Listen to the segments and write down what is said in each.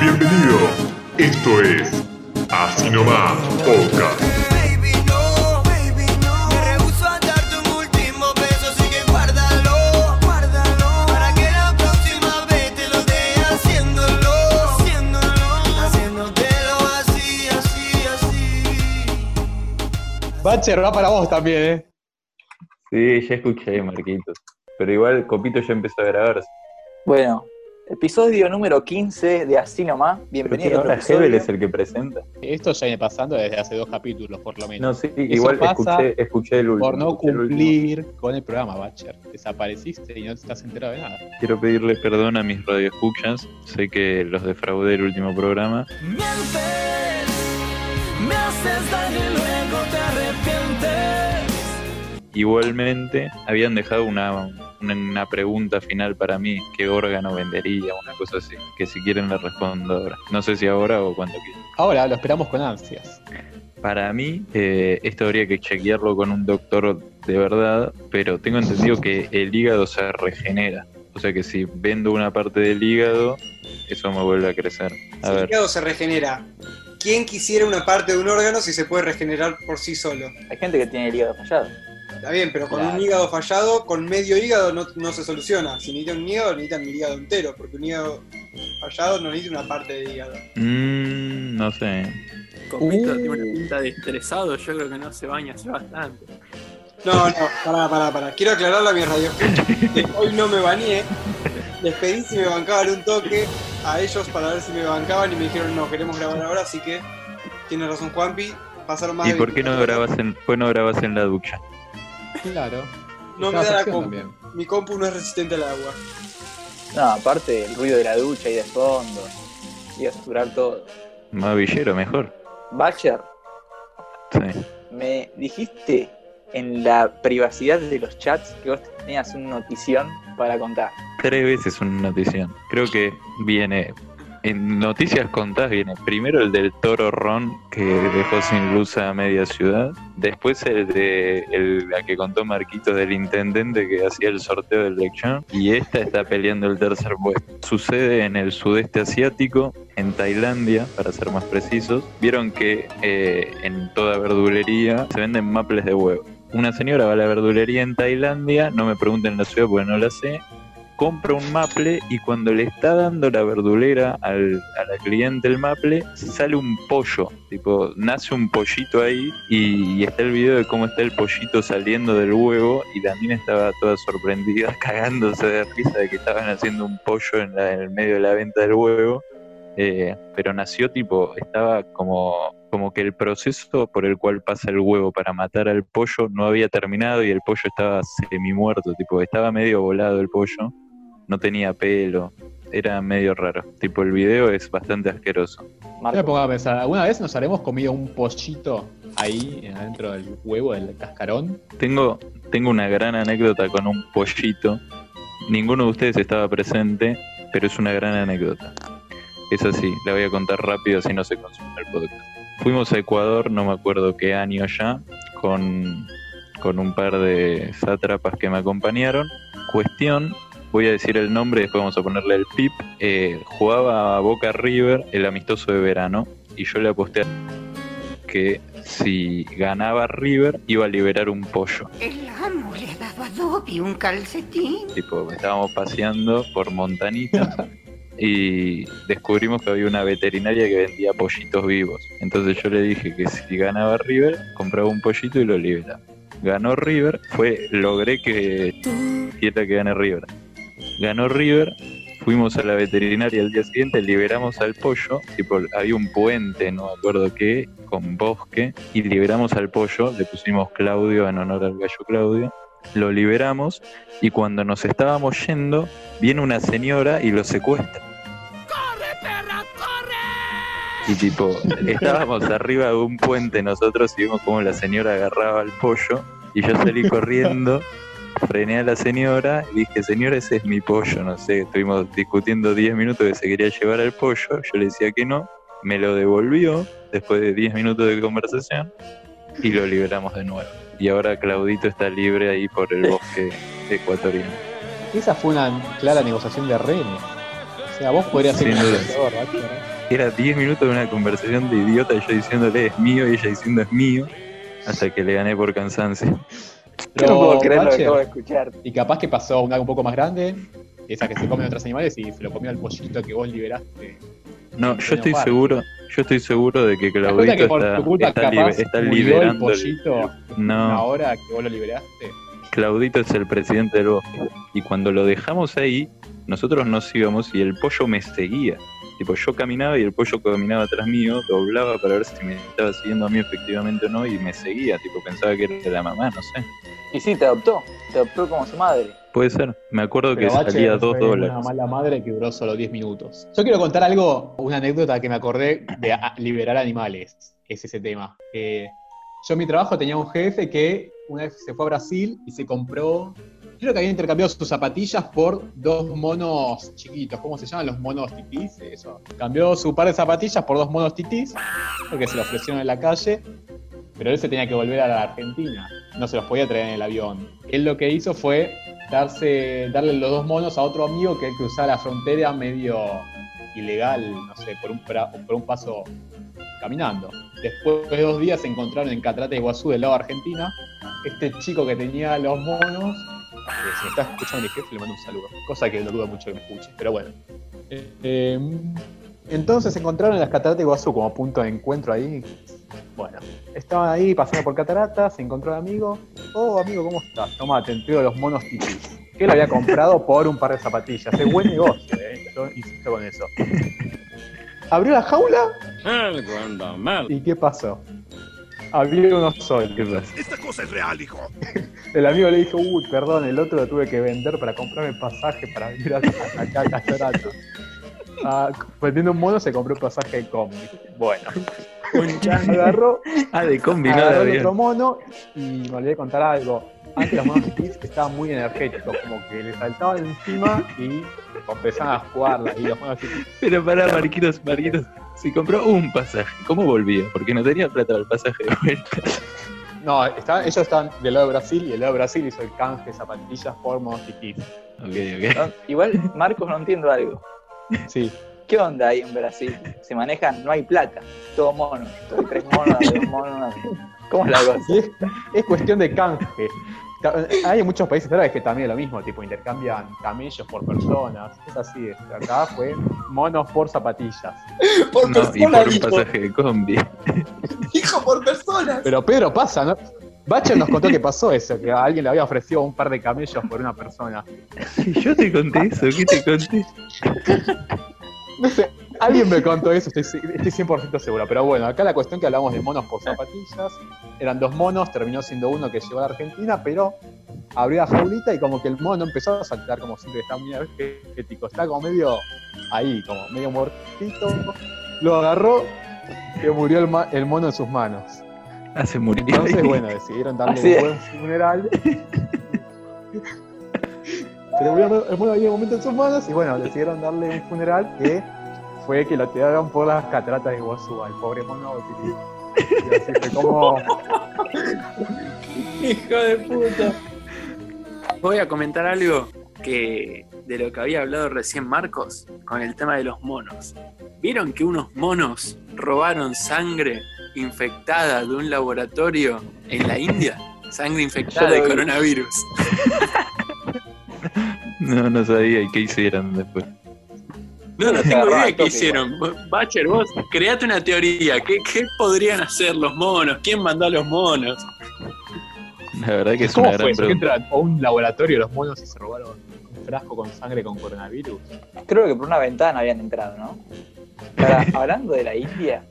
Bienvenido, esto es Así Nomás Podcast. Baby, no, baby, no. Me rehuso a darte un último beso, así que guárdalo, guárdalo. Para que la próxima vez te lo dé haciéndolo, haciéndolo, haciéndotelo así, así, así. Bacher, va para vos también, ¿eh? Sí, ya escuché, Marquitos. Pero igual Copito ya empezó a grabarse. Bueno, episodio número 15 de Así Nomás. Bienvenido ahora Hebel es el que presenta. Esto ya viene pasando desde hace dos capítulos, por lo No, menos. sí, igual pasa escuché, escuché el último. por no el cumplir con el programa, Bacher. Desapareciste y no te estás enterado de nada. Quiero pedirle perdón a mis radioescuchas. Sé que los defraudé el último programa. Mientes, me haces daño y luego te arrepientes. Igualmente, habían dejado una, una, una pregunta final para mí. ¿Qué órgano vendería? Una cosa así. Que si quieren la respondo ahora. No sé si ahora o cuando quieran. Ahora lo esperamos con ansias. Para mí, eh, esto habría que chequearlo con un doctor de verdad, pero tengo entendido que el hígado se regenera. O sea que si vendo una parte del hígado, eso me vuelve a crecer. A Si el hígado se regenera. ¿Quién quisiera una parte de un órgano si se puede regenerar por sí solo? Hay gente que tiene el hígado fallado. Está bien, pero con Claro. un hígado fallado, con medio hígado no, no se soluciona. Si necesitan un hígado, necesitan el hígado entero, porque un hígado fallado no necesita una parte del hígado. mm, no sé. Copito Uh. tiene una pinta de estresado, yo creo que no se baña hace bastante. No, no, pará, pará, pará. Quiero aclararle a mi radio hoy no me bañé. Les pedí si me bancaban un toque a ellos para ver si me bancaban y me dijeron no, queremos grabar ahora, así que tiene razón Juanpi. Pasaron más ¿Y de por qué no 24 horas. grabas en, por qué no grabas en la ducha? Claro. No me da la compu. también. Mi compu no es resistente al agua. No, aparte el ruido de la ducha y de fondo. Y a saturar todo. Más villero, mejor. Bacher, Sí. me dijiste en la privacidad de los chats que vos tenías una notición para contar. Tres veces una notición. Creo que viene. En noticias contadas viene primero el del toro Ron que dejó sin luz a media ciudad. Después el de el, la que contó Marquito del intendente que hacía el sorteo del lechón. Y esta está peleando el tercer puesto. Sucede en el sudeste asiático, en Tailandia, para ser más precisos. Vieron que eh, en toda verdulería se venden maples de huevo. Una señora va a la verdulería en Tailandia, no me pregunten la ciudad porque no la sé, compra un maple y cuando le está dando la verdulera al, a la cliente el maple, sale un pollo, tipo, nace un pollito ahí y, está el video de cómo está el pollito saliendo del huevo y también estaba toda sorprendida, cagándose de risa de que estaban haciendo un pollo en, la- en el medio de la venta del huevo. Eh, pero nació tipo, estaba como, como que el proceso por el cual pasa el huevo para matar al pollo no había terminado y el pollo estaba semi muerto, tipo, estaba medio volado el pollo, no tenía pelo, era medio raro. Tipo, el video es bastante asqueroso. Yo me pongo a pensar, ¿alguna vez nos habremos comido un pollito ahí adentro del huevo, del cascarón? Tengo, tengo una gran anécdota con un pollito. Ninguno de ustedes estaba presente, pero es una gran anécdota. Es así, la voy a contar rápido así no se consume el podcast. Fuimos a Ecuador, no me acuerdo qué año ya, con, con un par de sátrapas que me acompañaron. Cuestión, voy a decir el nombre, después vamos a ponerle el pip. Eh, jugaba a Boca River el amistoso de verano y yo le aposté a que si ganaba River iba a liberar un pollo. El amo le ha dado a Dobby un calcetín. Tipo, estábamos paseando por Montanita y descubrimos que había una veterinaria que vendía pollitos vivos. Entonces yo le dije que si ganaba River, compraba un pollito y lo liberaba. Ganó River, fue, logré que quiera que gane River. Ganó River, fuimos a la veterinaria el día siguiente, liberamos al pollo, tipo, había un puente, no me acuerdo qué, con bosque, y liberamos al pollo, le pusimos Claudio en honor al gallo Claudio, lo liberamos y cuando nos estábamos yendo, viene una señora y lo secuestra. ¡Corre, perra, corre! Y tipo, estábamos arriba de un puente nosotros y vimos cómo la señora agarraba al pollo y yo salí corriendo, frené a la señora y dije, señora, ese es mi pollo, no sé, estuvimos discutiendo 10 minutos que se quería llevar al pollo, yo le decía que no, me lo devolvió después de 10 minutos de conversación y lo liberamos de nuevo. Y ahora Claudito está libre ahí por el bosque ecuatoriano. Esa fue una clara negociación de rehenes. O sea, vos podrías ser. Era 10 minutos de una conversación de idiota, yo diciéndole es mío y ella diciendo es mío, hasta que le gané por cansancio. No puedo creer lo que Bache, acabo de escuchar. Y capaz que pasó una un poco más grande, esa que se comen otros animales y se lo comió al pollito que vos liberaste. No, yo estoy seguro, yo estoy seguro de que ¿Te das cuenta Claudito que por está, tu culpa está, capaz está liberando. el- pollito No. una hora que vos lo liberaste? Claudito es el presidente del bosque. Y cuando lo dejamos ahí, nosotros nos íbamos y el pollo me seguía. Tipo, yo caminaba y el pollo caminaba atrás mío, doblaba para ver si me estaba siguiendo a mí efectivamente o no, y me seguía. Tipo, pensaba que era la mamá, no sé. Y sí, te adoptó. Te adoptó como su madre. Puede ser. Me acuerdo que Bache salía dos dólares. Una mala madre que duró solo 10 minutos. Yo quiero contar algo, una anécdota que me acordé de a- liberar animales. Es ese tema. Eh, yo en mi trabajo tenía un jefe que una vez se fue a Brasil y se compró. Creo que había intercambiado sus zapatillas por dos monos chiquitos. ¿Cómo se llaman? Los monos titís. Eso. Cambió su par de zapatillas por dos monos titís porque se lo ofrecieron en la calle. Pero él se tenía que volver a la Argentina. No se los podía traer en el avión. Él lo que hizo fue darse, darle los dos monos a otro amigo que él cruzaba la frontera medio ilegal, no sé, por un, paso caminando. Después de dos días se encontraron en Catarata de Iguazú, del lado de Argentina. Este chico que tenía los monos, si me está escuchando mi jefe, le mando un saludo. Cosa que lo dudo mucho que me escuche, pero bueno. Eh, eh, entonces se encontraron en las Cataratas de Iguazú como punto de encuentro ahí. Bueno, estaban ahí pasando por Catarata, se encontró el amigo. Oh, amigo, ¿cómo estás? Toma, te entrego los monos titis. Que él había comprado por un par de zapatillas. Es buen negocio, ¿eh? Yo insisto con eso. Abrió la jaula ¿Y qué pasó? Había uno solo. Esta cosa es real, hijo. El amigo le dijo, uy, perdón, el otro lo tuve que vender para comprarme pasaje para venir a- acá a Catarata. Ah, vendiendo un mono se compró un pasaje de combi. Bueno, agarró, Ah, de combi, no de agarró el otro mono y me olvidé de contar algo. Antes los monos chiquis estaban muy energéticos, como que le saltaban encima y empezaban a jugarla. Y los monos Pero pará, Marquitos, Marquitos. Si compró un pasaje, ¿cómo volvía? Porque no tenía plata para el pasaje de vuelta. No, estaban- ellos estaban del lado de Brasil y el lado de Brasil hizo el canje zapatillas por monos chiquis. Ok, ok. No, Igual, Marcos, no entiendo algo. Sí. ¿Qué onda ahí en Brasil? Se manejan, no hay plata. Todo mono. Todo tres monos, dos monos. ¿Cómo es la cosa? Y es, es cuestión de canje. Ta- Hay muchos países árabes que también es lo mismo, tipo intercambian camellos por personas. Es así, es. acá fue monos por zapatillas. Por No, y por un pasaje de combi. Dijo por persona. Pero Pedro pasa, ¿no? Bacher nos contó que pasó eso, que a alguien le había ofrecido un par de camellos por una persona. Sí, yo te conté eso, ¿qué te conté? No sé, alguien me contó eso, estoy, estoy 100% seguro. Pero bueno, acá la cuestión que hablamos de monos por zapatillas, eran dos monos, terminó siendo uno que llegó a la Argentina, pero abrió la jaulita y como que el mono empezó a saltar como siempre, está muy energético, está como medio ahí, como medio muertito. Lo agarró, que murió el, mono en sus manos. Ah, se murió. Entonces, bueno, decidieron darle Así un buen funeral. Pero murió el mono había un momento en sus manos y bueno, decidieron darle un funeral que fue que lo tiraron por las cataratas de Iguazú al pobre mono. Y así fue como... Hijo de puta. Voy a comentar algo que de lo que había hablado recién Marcos con el tema de los monos. ¿Vieron que unos monos robaron sangre infectada de un laboratorio en la India? Sangre infectada de vi. coronavirus. No, no sabía y qué hicieron después. No, no tengo idea qué hicieron. Bacher, vos create una teoría. ¿Qué, ¿Qué podrían hacer los monos? ¿Quién mandó a los monos? La verdad que es ¿Cómo una fue gran pregunta. entran a un laboratorio los monos y se robaron un frasco con sangre con coronavirus? Creo que por una ventana habían entrado, ¿no? Ahora, hablando de la India,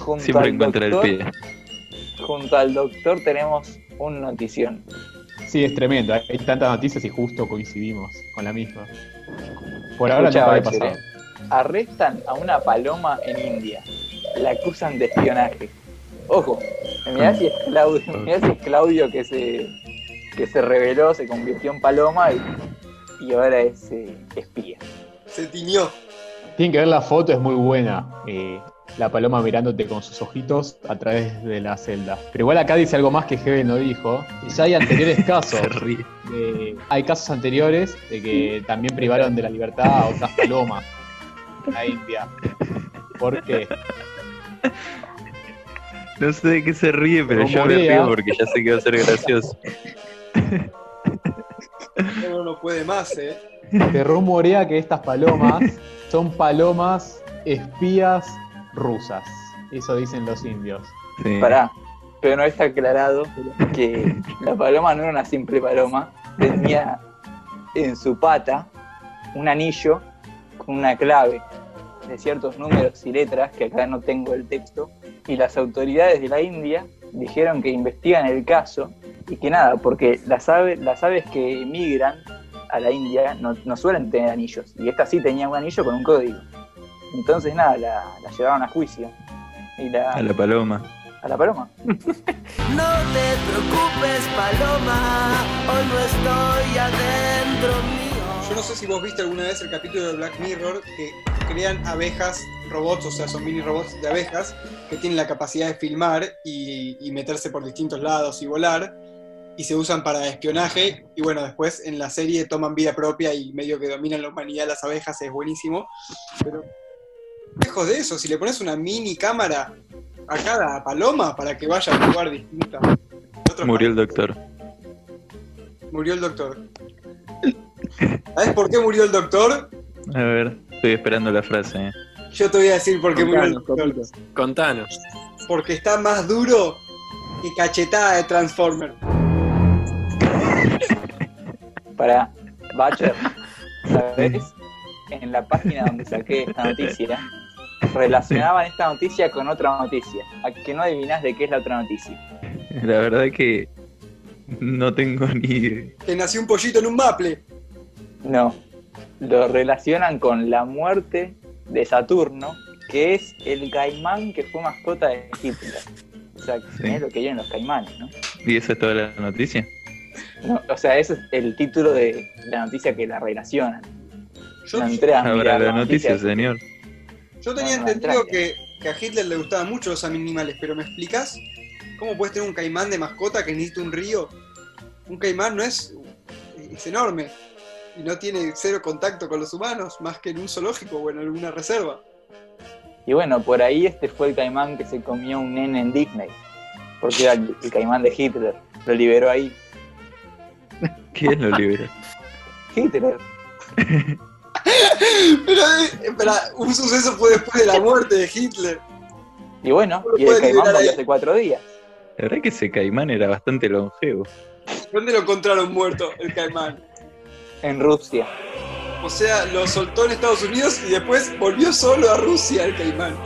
junto Siempre al, encuentra el doctor, pie. junto al doctor tenemos un notición. Sí, es tremendo. Hay tantas noticias y justo coincidimos con la misma. Por ahora Escucha, no había Bacher, pasado. ¿eh? Arrestan a una paloma en India. La acusan de espionaje. Ojo, mirá si es Claudio, mirá si es Claudio que se que se reveló, se convirtió en paloma y, y ahora es eh, espía. Se tiñó. Tienen que ver la foto, es muy buena. Eh, la paloma mirándote con sus ojitos a través de la celda. Pero igual acá dice algo más que Hegel no dijo. Y ya hay anteriores casos. Se ríe. de- hay casos anteriores de que también privaron de la libertad a otras palomas en la India. ¿Por qué? No sé de qué se ríe, pero yo me río porque ya sé que va a ser gracioso. Uno no puede más, ¿eh? Se rumorea que estas palomas son palomas espías rusas. Eso dicen los indios. Sí. Pará, pero no está aclarado que la paloma no era una simple paloma, tenía en su pata un anillo con una clave de ciertos números y letras, que acá no tengo el texto, y las autoridades de la India dijeron que investigan el caso y que nada, porque las aves, las aves que emigran a la India no, no suelen tener anillos, y esta sí tenía un anillo con un código. Entonces nada, la, la llevaron a juicio. Y la, A la paloma. a la paloma. No te preocupes, Paloma, hoy no estoy adentro mío. Yo no sé si vos viste alguna vez el capítulo de Black Mirror que crean abejas robots, o sea, son mini robots de abejas que tienen la capacidad de filmar y, y meterse por distintos lados y volar y se usan para espionaje y bueno, después en la serie toman vida propia y medio que dominan la humanidad las abejas, es buenísimo. Pero lejos de eso, si le pones una mini cámara a cada paloma para que vaya a un lugar distinto. Otro Murió el doctor. Murió el doctor. ¿Sabes por qué murió el doctor? A ver, estoy esperando la frase. eh. Yo te voy a decir por qué murió el doctor. Contanos. Porque está más duro que cachetada de Transformer. Para Bacher, ¿sabes? En la página donde saqué esta noticia, relacionaban esta noticia con otra noticia. A que no adivinás de qué es la otra noticia. La verdad que no tengo ni idea. Que nació un pollito en un maple. No, lo relacionan con la muerte de Saturno, que es el caimán que fue mascota de Hitler. O sea, Sí. es lo que vienen los caimanes, ¿no? ¿Y esa es toda la noticia? No, O sea, ese es el título de la noticia que la relacionan. Yo, No entré a mirar la noticia, señor. Yo tenía No, no, entendido que, que a Hitler le gustaban mucho los animales, pero ¿me explicas cómo puedes tener un caimán de mascota que necesita un río? Un caimán no es. es enorme. Y no tiene cero contacto con los humanos, más que en un zoológico o en alguna reserva. Y bueno, por ahí este fue el caimán que se comió un nene en Disney. Porque era el, el caimán de Hitler. Lo liberó ahí. ¿Quién lo liberó? Hitler. Pero, eh, espera, un suceso fue después de la muerte de Hitler. Y bueno, ¿Cómo lo y el caimán murió ahí? hace cuatro días. La verdad que ese caimán era bastante longevo. ¿Dónde lo encontraron muerto, el caimán? En Rusia. O sea, lo soltó en Estados Unidos y después volvió solo a Rusia el caimán.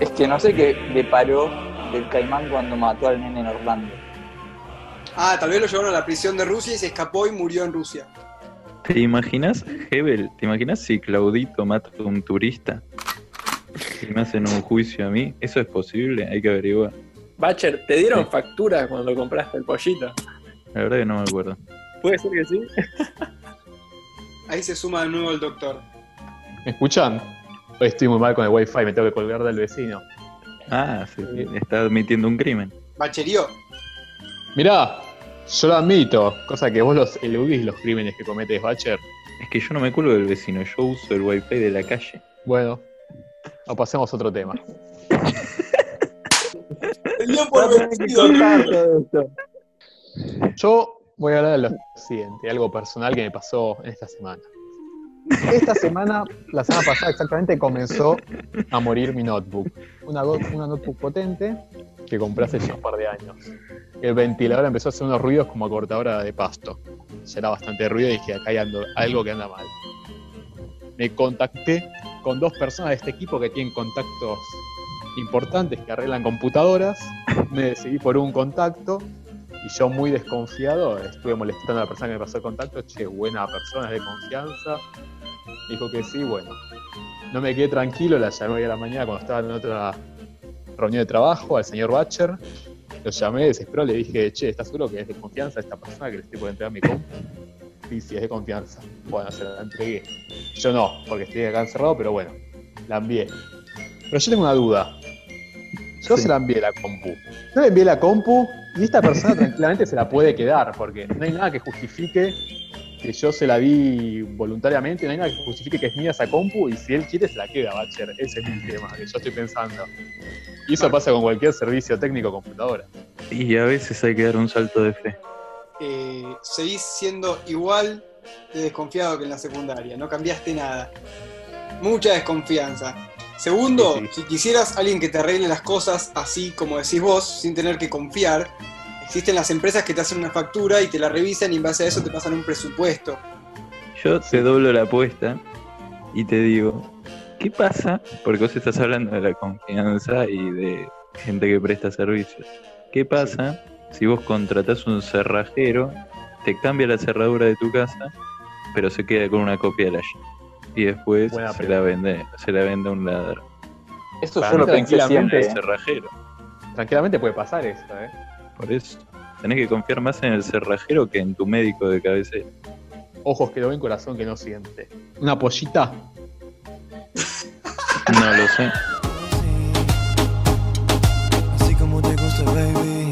Es que no sé qué le paró del caimán cuando mató al nene en Orlando. Ah, tal vez lo llevaron a la prisión de Rusia y se escapó y murió en Rusia. ¿Te imaginas, Hebel? ¿Te imaginas si Claudito mata a un turista? Y me hacen un juicio a mí. ¿Eso es posible? Hay que averiguar. Bacher, ¿te dieron Sí. factura cuando compraste el pollito? La verdad que no me acuerdo. ¿Puede ser que sí? Ahí se suma de nuevo el doctor. ¿Me escuchan? Hoy estoy muy mal con el wifi, me tengo que colgar del vecino. Ah, sí, está admitiendo un crimen. Bacherío. Mirá, yo lo admito, cosa que vos los eludís los crímenes que cometes, Bacher. Es que yo no me cuelgo del vecino, yo uso el wifi de la calle. Bueno, o pasemos a otro tema. Yo voy a hablar de lo siguiente, algo personal que me pasó en esta semana. Esta semana, la semana pasada exactamente, comenzó a morir mi notebook. Una, notebook potente que compré hace ya un par de años. El ventilador empezó a hacer unos ruidos como cortadora de pasto. Era bastante ruido y dije, acá hay algo que anda mal. Me contacté con dos personas de este equipo que tienen contactos importantes que arreglan computadoras. Me decidí por un contacto y yo muy desconfiado estuve molestando a la persona que me pasó el contacto. Che, buena persona, es de confianza. Dijo que sí, bueno. No me quedé tranquilo, la llamé hoy a la mañana cuando estaba en otra reunión de trabajo al señor Batcher. Lo llamé, desesperado, le dije, che, ¿estás seguro que es de confianza esta persona que le estoy por entregar mi compu? Sí, sí, es de confianza. Bueno, se la entregué. Yo no, porque estoy acá encerrado, pero bueno, la envié. Pero yo tengo una duda. Yo Sí. se la envié la compu. Yo le envié la compu y esta persona tranquilamente se la puede quedar, porque no hay nada que justifique que yo se la di voluntariamente, no hay nada que justifique que es mía esa compu y si él quiere se la queda, Bacher. Ese es mi tema, que yo estoy pensando. Y eso pasa con cualquier servicio técnico o computadora. Y a veces hay que dar un salto de fe. Eh, seguís siendo igual de desconfiado que en la secundaria, no cambiaste nada. Mucha desconfianza. Segundo, Sí, sí. si quisieras alguien que te arregle las cosas así como decís vos, sin tener que confiar, existen las empresas que te hacen una factura y te la revisan y en base a eso te pasan un presupuesto. Yo te doblo la apuesta y te digo, ¿qué pasa? Porque vos estás hablando de la confianza y de gente que presta servicios. ¿Qué pasa si vos contratás un cerrajero, te cambia la cerradura de tu casa, pero se queda con una copia de la llave? Y después Buena se la vende, se la vende a un ladrón. Eso Para yo lo pensé cerrajero. Tranquilamente puede pasar eso, ¿eh? Por eso tenés que confiar más en el cerrajero que en tu médico de cabecera. Ojos que lo ven, corazón que no siente. ¿Una pollita? no lo sé. Así como te gusta, baby.